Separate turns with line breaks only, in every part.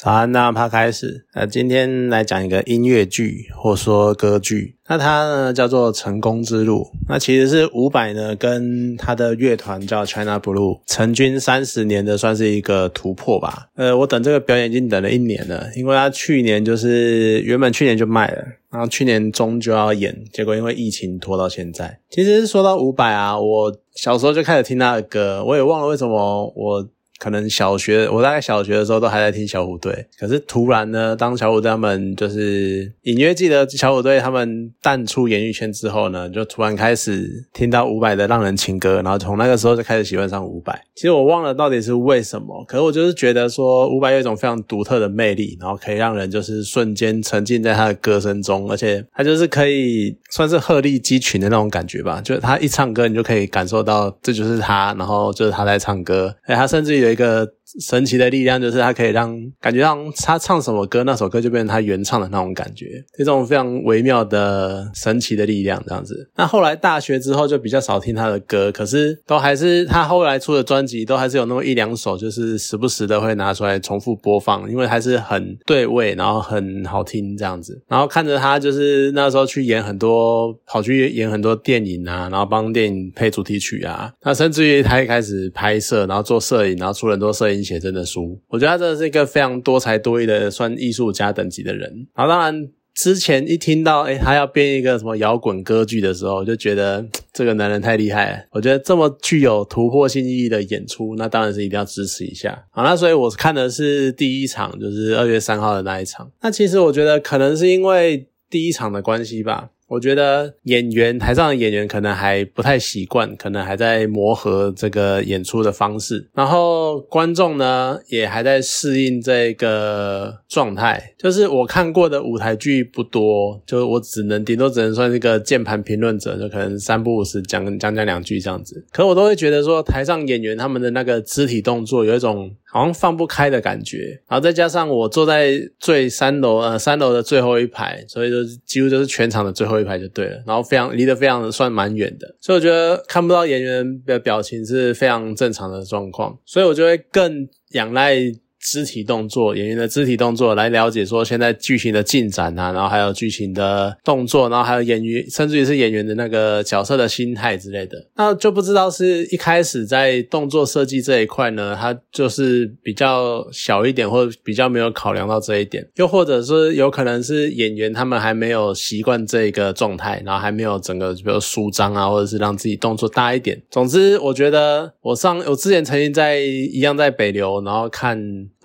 早安，那趴开始。呃，今天来讲一个音乐剧，或说歌剧。那它呢叫做《成功之路》。那其实是伍佰呢跟他的乐团叫 China Blue 成军三十年的，算是一个突破吧。呃，我等这个表演已经等了一年了，因为他去年就是原本去年就卖了，然后去年中就要演，结果因为疫情拖到现在。其实说到伍佰啊，我小时候就开始听他的歌，我也忘了为什么我。可能小学，我大概小学的时候都还在听小虎队，可是突然呢，当小虎队他们就是隐约记得小虎队他们淡出演艺圈之后呢，就突然开始听到伍佰的《浪人情歌》，然后从那个时候就开始喜欢上伍佰。其实我忘了到底是为什么，可是我就是觉得说伍佰有一种非常独特的魅力，然后可以让人就是瞬间沉浸在他的歌声中，而且他就是可以算是鹤立鸡群的那种感觉吧，就是他一唱歌，你就可以感受到这就是他，然后就是他在唱歌，哎，他甚至有于。一个神奇的力量，就是它可以让感觉让他唱什么歌，那首歌就变成他原唱的那种感觉，这种非常微妙的神奇的力量，这样子。那后来大学之后就比较少听他的歌，可是都还是他后来出的专辑，都还是有那么一两首，就是时不时的会拿出来重复播放，因为还是很对味，然后很好听这样子。然后看着他就是那时候去演很多，跑去演很多电影啊，然后帮电影配主题曲啊，那甚至于他一开始拍摄，然后做摄影，然后出了很多摄影写真的书。我觉得他真的是一个非常多才多艺的，算艺术家等级的人。然后当然之前一听到哎他要编一个什么摇滚歌剧的时候，就觉得这个男人太厉害了。我觉得这么具有突破性意义的演出，那当然是一定要支持一下。好，那所以我看的是第一场，就是二月三号的那一场。那其实我觉得可能是因为第一场的关系吧。我觉得演员台上的演员可能还不太习惯，可能还在磨合这个演出的方式。然后观众呢也还在适应这个状态。就是我看过的舞台剧不多，就我只能顶多只能算是一个键盘评论者，就可能三不五时讲讲讲两句这样子。可我都会觉得说，台上演员他们的那个肢体动作有一种。好像放不开的感觉，然后再加上我坐在最三楼呃三楼的最后一排，所以就几乎就是全场的最后一排就对了。然后非常离得非常的算蛮远的，所以我觉得看不到演员的表情是非常正常的状况，所以我就会更仰赖。肢体动作，演员的肢体动作来了解说现在剧情的进展啊，然后还有剧情的动作，然后还有演员，甚至于是演员的那个角色的心态之类的，那就不知道是一开始在动作设计这一块呢，它就是比较小一点，或者比较没有考量到这一点，又或者是有可能是演员他们还没有习惯这个状态，然后还没有整个比如舒张啊，或者是让自己动作大一点。总之，我觉得我上我之前曾经在一样在北流，然后看。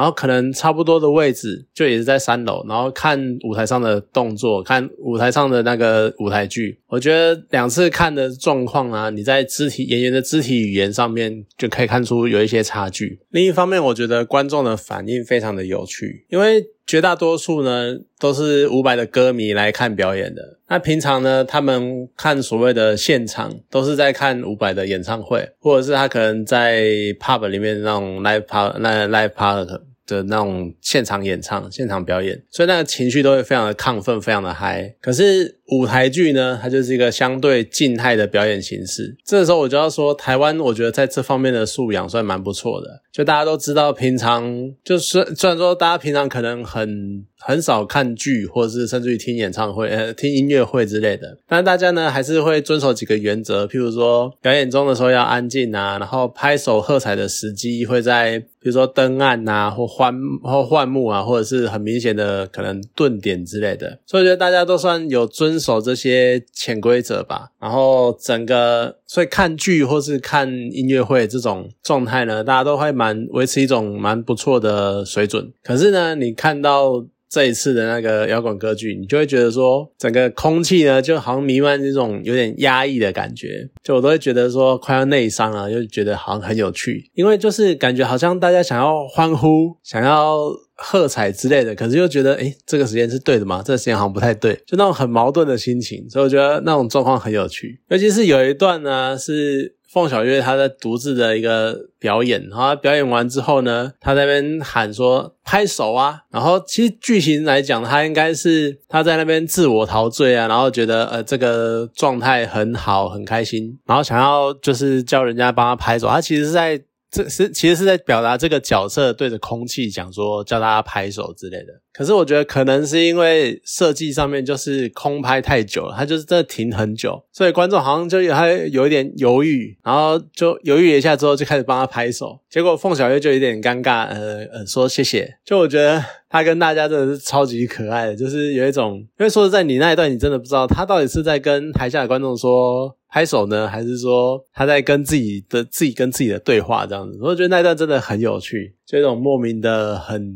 然后可能差不多的位置就也是在三楼，然后看舞台上的动作，看舞台上的那个舞台剧，我觉得两次看的状况啊，你在肢体演员的肢体语言上面就可以看出有一些差距。另一方面，我觉得观众的反应非常的有趣，因为绝大多数呢都是伍佰的歌迷来看表演的。那平常呢，他们看所谓的现场，都是在看伍佰的演唱会，或者是他可能在 pub 里面那种 live pub 那 live pub。的那种现场演唱、现场表演，所以那个情绪都会非常的亢奋、非常的嗨。可是舞台剧呢，它就是一个相对静态的表演形式。这时候我就要说，台湾我觉得在这方面的素养算蛮不错的。就大家都知道，平常就是虽然说大家平常可能很。很少看剧，或者是甚至于听演唱会、呃听音乐会之类的。但大家呢还是会遵守几个原则，譬如说表演中的时候要安静啊，然后拍手喝彩的时机会在比如说灯暗啊，或换或换幕啊，或者是很明显的可能顿点之类的。所以我觉得大家都算有遵守这些潜规则吧。然后整个所以看剧或是看音乐会这种状态呢，大家都会蛮维持一种蛮不错的水准。可是呢，你看到。这一次的那个摇滚歌剧，你就会觉得说，整个空气呢就好像弥漫这种有点压抑的感觉，就我都会觉得说快要内伤了，就觉得好像很有趣，因为就是感觉好像大家想要欢呼、想要喝彩之类的，可是又觉得诶这个时间是对的吗？这个时间好像不太对，就那种很矛盾的心情，所以我觉得那种状况很有趣，尤其是有一段呢是。凤小岳他在独自的一个表演，然后表演完之后呢，他在那边喊说拍手啊，然后其实剧情来讲，他应该是他在那边自我陶醉啊，然后觉得呃这个状态很好，很开心，然后想要就是叫人家帮他拍手，他其实是在这是其实是在表达这个角色对着空气讲说叫大家拍手之类的。可是我觉得可能是因为设计上面就是空拍太久了，他就是真的停很久，所以观众好像就有他有一点犹豫，然后就犹豫了一下之后就开始帮他拍手，结果凤小岳就有点尴尬，呃呃说谢谢。就我觉得他跟大家真的是超级可爱的，就是有一种，因为说实在，你那一段你真的不知道他到底是在跟台下的观众说拍手呢，还是说他在跟自己的自己跟自己的对话这样子。我觉得那段真的很有趣，就一种莫名的很。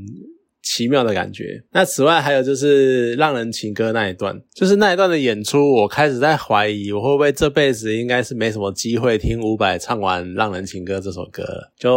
奇妙的感觉。那此外还有就是《浪人情歌》那一段，就是那一段的演出，我开始在怀疑我会不会这辈子应该是没什么机会听伍佰唱完《浪人情歌》这首歌了。就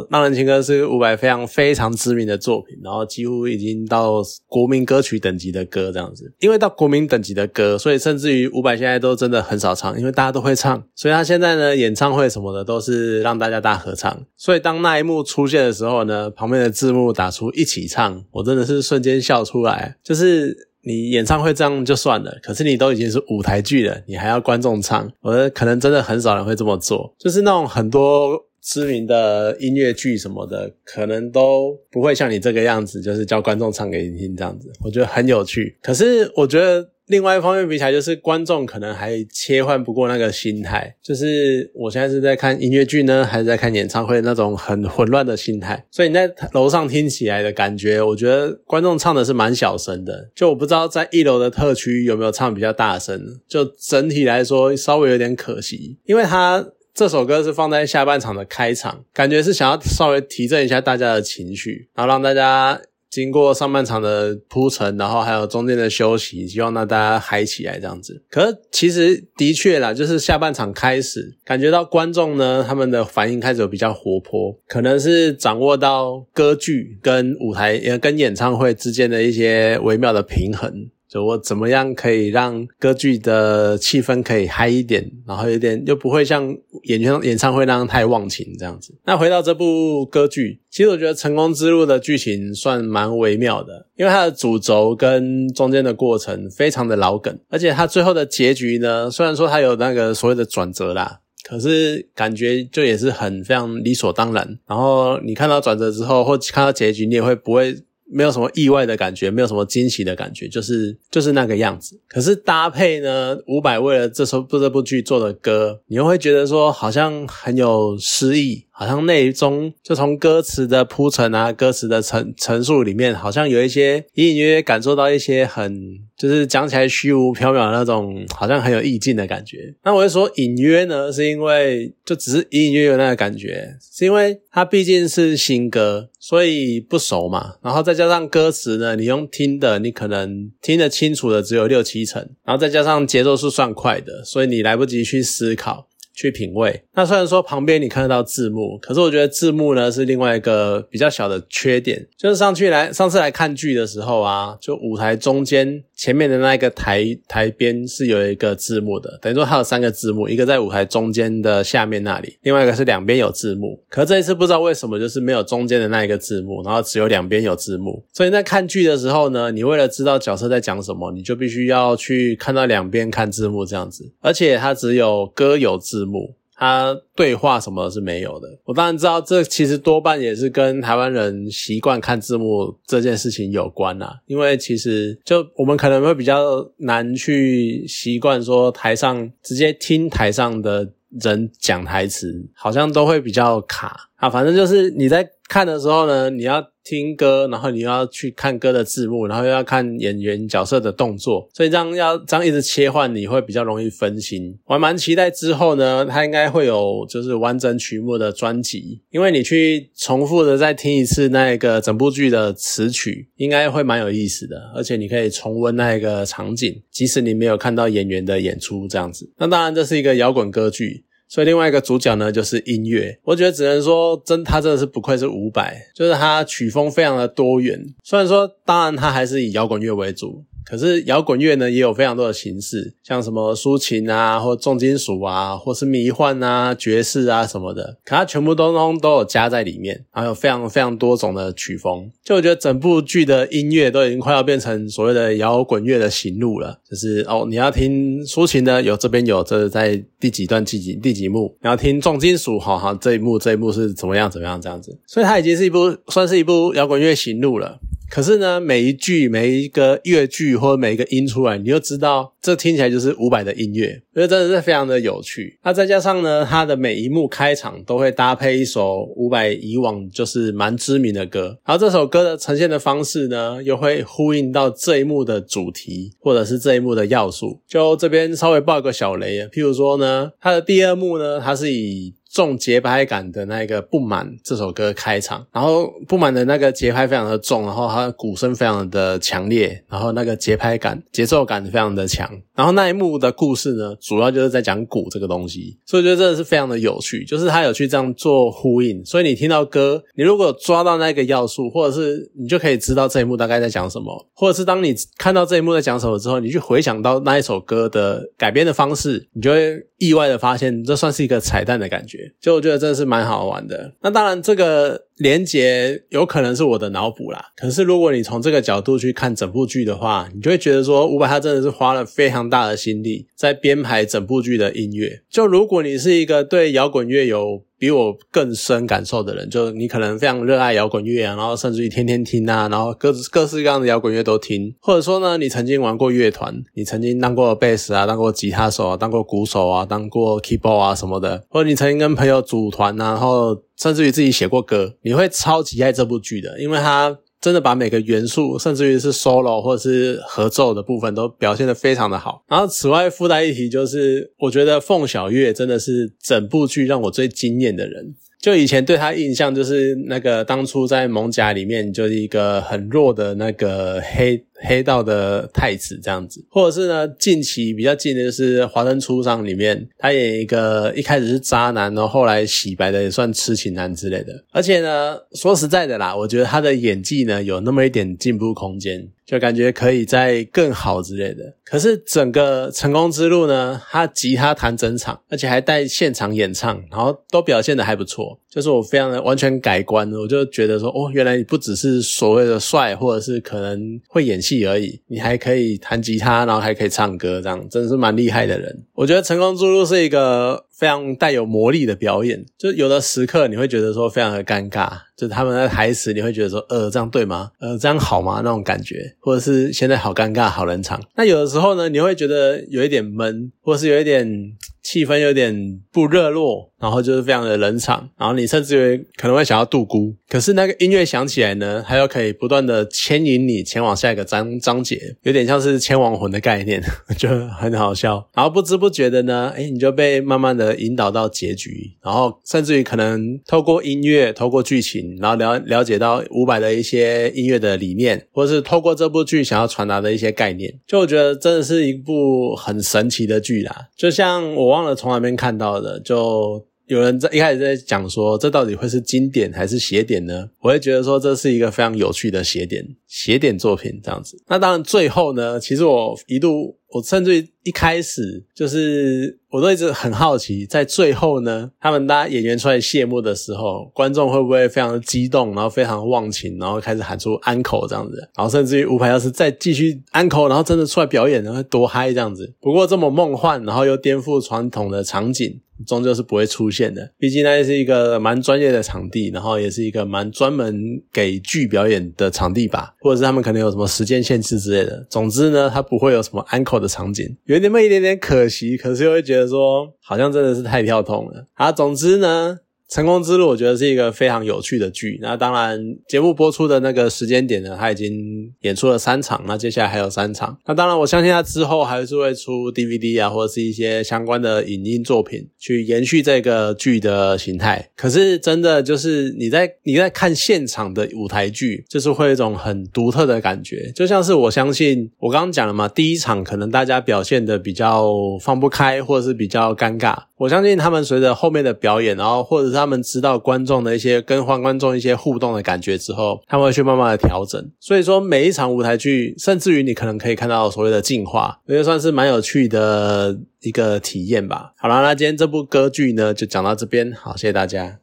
《浪人情歌》是伍佰非常非常知名的作品，然后几乎已经到国民歌曲等级的歌这样子。因为到国民等级的歌，所以甚至于伍佰现在都真的很少唱，因为大家都会唱，所以他现在呢演唱会什么的都是让大家大合唱。所以当那一幕出现的时候呢，旁边的字幕打出一起唱。我真的是瞬间笑出来，就是你演唱会这样就算了，可是你都已经是舞台剧了，你还要观众唱，我觉得可能真的很少人会这么做，就是那种很多知名的音乐剧什么的，可能都不会像你这个样子，就是叫观众唱给你听这样子，我觉得很有趣。可是我觉得。另外一方面比起来，就是观众可能还切换不过那个心态，就是我现在是在看音乐剧呢，还是在看演唱会那种很混乱的心态。所以你在楼上听起来的感觉，我觉得观众唱的是蛮小声的。就我不知道在一楼的特区有没有唱比较大声。就整体来说，稍微有点可惜，因为他这首歌是放在下半场的开场，感觉是想要稍微提振一下大家的情绪，然后让大家。经过上半场的铺陈，然后还有中间的休息，希望让大家嗨起来这样子。可是其实的确啦，就是下半场开始，感觉到观众呢，他们的反应开始有比较活泼，可能是掌握到歌剧跟舞台跟演唱会之间的一些微妙的平衡。就我怎么样可以让歌剧的气氛可以嗨一点，然后有点又不会像演唱演唱会那样太忘情这样子。那回到这部歌剧，其实我觉得《成功之路》的剧情算蛮微妙的，因为它的主轴跟中间的过程非常的老梗，而且它最后的结局呢，虽然说它有那个所谓的转折啦，可是感觉就也是很非常理所当然。然后你看到转折之后，或看到结局，你也会不会？没有什么意外的感觉，没有什么惊喜的感觉，就是就是那个样子。可是搭配呢，伍佰为了这首不这部剧做的歌，你又会觉得说好像很有诗意。好像内中就从歌词的铺陈啊，歌词的陈陈述里面，好像有一些隐隐约约感受到一些很，就是讲起来虚无缥缈的那种，好像很有意境的感觉。那我会说隐约呢，是因为就只是隐隐约约那个感觉，是因为它毕竟是新歌，所以不熟嘛。然后再加上歌词呢，你用听的，你可能听得清楚的只有六七成，然后再加上节奏是算快的，所以你来不及去思考。去品味。那虽然说旁边你看得到字幕，可是我觉得字幕呢是另外一个比较小的缺点。就是上去来上次来看剧的时候啊，就舞台中间前面的那个台台边是有一个字幕的，等于说它有三个字幕，一个在舞台中间的下面那里，另外一个是两边有字幕。可这一次不知道为什么就是没有中间的那一个字幕，然后只有两边有字幕。所以在看剧的时候呢，你为了知道角色在讲什么，你就必须要去看到两边看字幕这样子，而且它只有歌有字。字幕，他对话什么是没有的。我当然知道，这其实多半也是跟台湾人习惯看字幕这件事情有关啦。因为其实就我们可能会比较难去习惯说台上直接听台上的人讲台词，好像都会比较卡啊。反正就是你在看的时候呢，你要。听歌，然后你又要去看歌的字幕，然后又要看演员角色的动作，所以这样要这样一直切换，你会比较容易分心。我还蛮期待之后呢，它应该会有就是完整曲目的专辑，因为你去重复的再听一次那个整部剧的词曲，应该会蛮有意思的，而且你可以重温那个场景，即使你没有看到演员的演出这样子。那当然，这是一个摇滚歌剧。所以另外一个主角呢，就是音乐。我觉得只能说，真他真的是不愧是伍佰，就是他曲风非常的多元。虽然说，当然他还是以摇滚乐为主，可是摇滚乐呢，也有非常多的形式，像什么抒情啊，或重金属啊，或是迷幻啊、爵士啊什么的，可它全部都都都有加在里面，还有非常非常多种的曲风。就我觉得整部剧的音乐都已经快要变成所谓的摇滚乐的行路了，就是哦，你要听抒情的，有这边有这在第几段第几第几幕，你要听重金属，好好这一幕这一幕是怎么样怎么样这样子，所以它已经是一部算是一部摇滚乐行路了。可是呢，每一句、每一个乐句或者每一个音出来，你就知道这听起来就是伍佰的音乐，我觉得真的是非常的有趣。那再加上呢，他的每一幕开场都会搭配一首伍佰以往就是蛮知名的歌，然后这首歌的呈现的方式呢，又会呼应到这一幕的主题或者是这一幕的要素。就这边稍微爆个小雷啊，譬如说呢，他的第二幕呢，它是以重节拍感的那个不满这首歌开场，然后不满的那个节拍非常的重，然后它的鼓声非常的强烈，然后那个节拍感、节奏感非常的强。然后那一幕的故事呢，主要就是在讲鼓这个东西，所以我觉得真的是非常的有趣，就是他有去这样做呼应。所以你听到歌，你如果抓到那个要素，或者是你就可以知道这一幕大概在讲什么，或者是当你看到这一幕在讲什么之后，你去回想到那一首歌的改编的方式，你就会意外的发现，这算是一个彩蛋的感觉。就我觉得真的是蛮好玩的。那当然，这个连结有可能是我的脑补啦。可是如果你从这个角度去看整部剧的话，你就会觉得说，伍佰他真的是花了非常大的心力在编排整部剧的音乐。就如果你是一个对摇滚乐有比我更深感受的人，就你可能非常热爱摇滚乐啊，然后甚至于天天听啊，然后各各式各样的摇滚乐都听，或者说呢，你曾经玩过乐团，你曾经当过贝斯啊，当过吉他手啊，当过鼓手啊，当过 keyboard 啊什么的，或者你曾经跟朋友组团啊，然后甚至于自己写过歌，你会超级爱这部剧的，因为它。真的把每个元素，甚至于是 solo 或是合奏的部分都表现得非常的好。然后此外附带一提，就是我觉得凤小岳真的是整部剧让我最惊艳的人。就以前对他印象就是那个当初在萌甲里面就是一个很弱的那个黑。黑道的太子这样子，或者是呢，近期比较近的就是《华灯初上》里面，他演一个一开始是渣男，然后后来洗白的也算痴情男之类的。而且呢，说实在的啦，我觉得他的演技呢有那么一点进步空间，就感觉可以再更好之类的。可是整个成功之路呢，他吉他弹整场，而且还带现场演唱，然后都表现的还不错，就是我非常的完全改观，我就觉得说，哦，原来你不只是所谓的帅，或者是可能会演戏。而已，你还可以弹吉他，然后还可以唱歌，这样真的是蛮厉害的人。我觉得《成功之路》是一个非常带有魔力的表演，就有的时刻你会觉得说非常的尴尬，就他们的台词你会觉得说，呃，这样对吗？呃，这样好吗？那种感觉，或者是现在好尴尬，好冷场。那有的时候呢，你会觉得有一点闷，或是有一点。气氛有点不热络，然后就是非常的冷场，然后你甚至于可能会想要度孤。可是那个音乐响起来呢，它又可以不断的牵引你前往下一个章章节，有点像是牵亡魂的概念，就很好笑。然后不知不觉的呢，哎，你就被慢慢的引导到结局，然后甚至于可能透过音乐、透过剧情，然后了了解到伍佰的一些音乐的理念，或者是透过这部剧想要传达的一些概念。就我觉得真的是一部很神奇的剧啦，就像我。忘了从哪边看到的，就有人在一开始在讲说，这到底会是经典还是邪典呢？我会觉得说，这是一个非常有趣的邪典邪典作品这样子。那当然，最后呢，其实我一度，我甚至一开始就是我都一直很好奇，在最后呢，他们大家演员出来谢幕的时候，观众会不会非常的激动，然后非常忘情，然后开始喊出安口这样子，然后甚至于吴牌要是再继续安口，然后真的出来表演，然后多嗨这样子。不过这么梦幻，然后又颠覆传统的场景。终究是不会出现的，毕竟那是一个蛮专业的场地，然后也是一个蛮专门给剧表演的场地吧，或者是他们可能有什么时间限制之类的。总之呢，它不会有什么 uncle 的场景，有那么一点点可惜，可是又会觉得说，好像真的是太跳痛了。啊，总之呢。成功之路，我觉得是一个非常有趣的剧。那当然，节目播出的那个时间点呢，它已经演出了三场，那接下来还有三场。那当然，我相信它之后还是会出 DVD 啊，或者是一些相关的影音作品，去延续这个剧的形态。可是，真的就是你在你在看现场的舞台剧，就是会有一种很独特的感觉。就像是我相信我刚刚讲了嘛，第一场可能大家表现的比较放不开，或者是比较尴尬。我相信他们随着后面的表演，然后或者是。他们知道观众的一些跟换观众一些互动的感觉之后，他们会去慢慢的调整。所以说每一场舞台剧，甚至于你可能可以看到所谓的进化，我觉得算是蛮有趣的一个体验吧。好啦，那今天这部歌剧呢就讲到这边，好，谢谢大家。